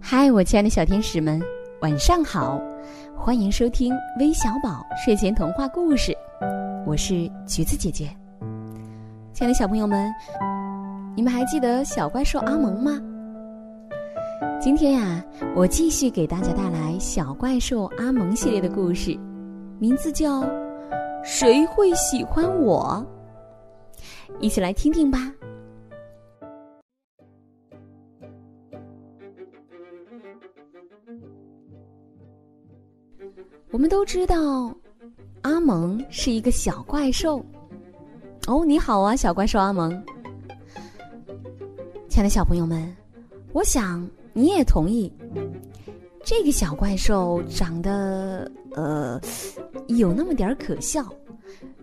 嗨，我亲爱的小天使们，晚上好！欢迎收听微小宝睡前童话故事，我是橘子姐姐。亲爱的小朋友们，你们还记得小怪兽阿蒙吗？今天呀，我继续给大家带来小怪兽阿蒙系列的故事，名字叫《谁会喜欢我》，一起来听听吧。我们都知道，阿蒙是一个小怪兽。哦，你好啊，小怪兽阿蒙。亲爱的小朋友们，我想你也同意，这个小怪兽长得呃有那么点儿可笑，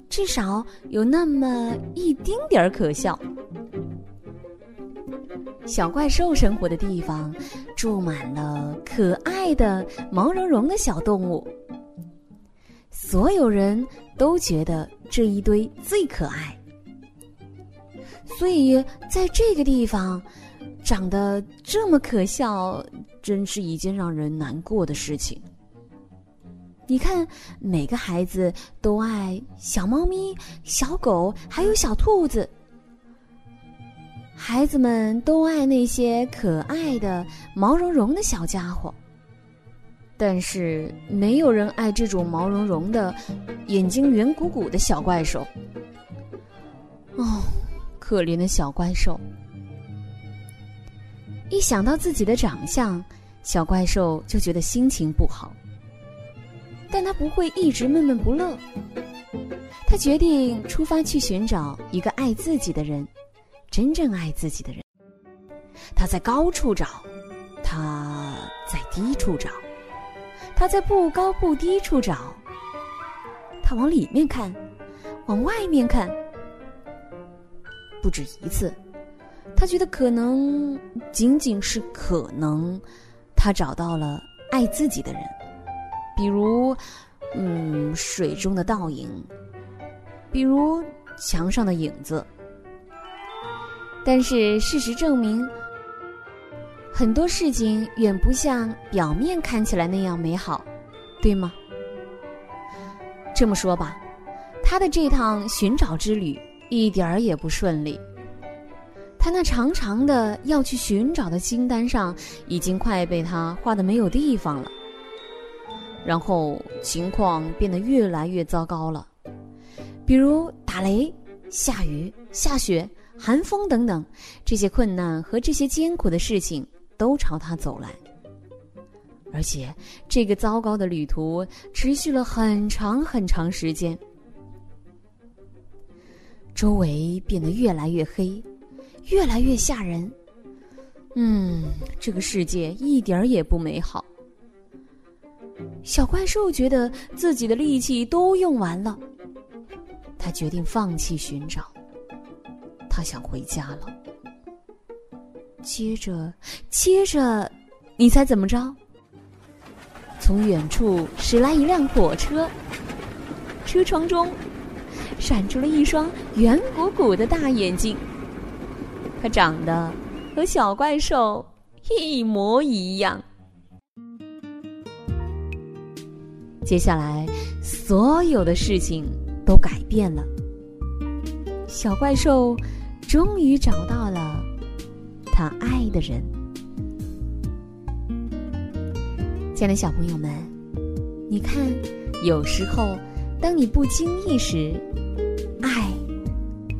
至少有那么一丁点儿可笑。小怪兽生活的地方住满了可爱的毛茸茸的小动物。所有人都觉得这一堆最可爱，所以在这个地方长得这么可笑，真是一件让人难过的事情。你看，每个孩子都爱小猫咪、小狗，还有小兔子。孩子们都爱那些可爱的毛茸茸的小家伙。但是没有人爱这种毛茸茸的、眼睛圆鼓鼓的小怪兽。哦，可怜的小怪兽！一想到自己的长相，小怪兽就觉得心情不好。但他不会一直闷闷不乐。他决定出发去寻找一个爱自己的人，真正爱自己的人。他在高处找，他在低处找。他在不高不低处找，他往里面看，往外面看，不止一次。他觉得可能仅仅是可能，他找到了爱自己的人，比如，嗯，水中的倒影，比如墙上的影子。但是事实证明。很多事情远不像表面看起来那样美好，对吗？这么说吧，他的这趟寻找之旅一点儿也不顺利。他那长长的要去寻找的清单上，已经快被他画的没有地方了。然后情况变得越来越糟糕了，比如打雷、下雨、下雪、寒风等等，这些困难和这些艰苦的事情。都朝他走来，而且这个糟糕的旅途持续了很长很长时间。周围变得越来越黑，越来越吓人。嗯，这个世界一点儿也不美好。小怪兽觉得自己的力气都用完了，他决定放弃寻找，他想回家了。接着，接着，你猜怎么着？从远处驶来一辆火车，车窗中闪出了一双圆鼓鼓的大眼睛。它长得和小怪兽一模一样。接下来，所有的事情都改变了。小怪兽终于找到了。他爱的人，亲爱的小朋友们，你看，有时候，当你不经意时，爱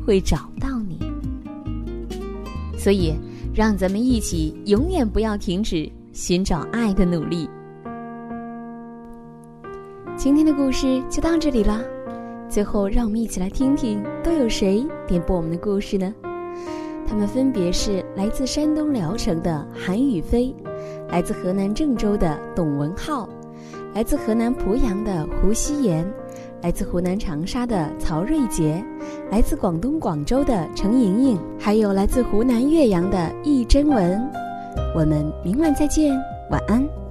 会找到你。所以，让咱们一起永远不要停止寻找爱的努力。今天的故事就到这里了。最后，让我们一起来听听，都有谁点播我们的故事呢？他们分别是来自山东聊城的韩宇飞，来自河南郑州的董文浩，来自河南濮阳的胡希言，来自湖南长沙的曹瑞杰，来自广东广州的程莹莹，还有来自湖南岳阳的易真文。我们明晚再见，晚安。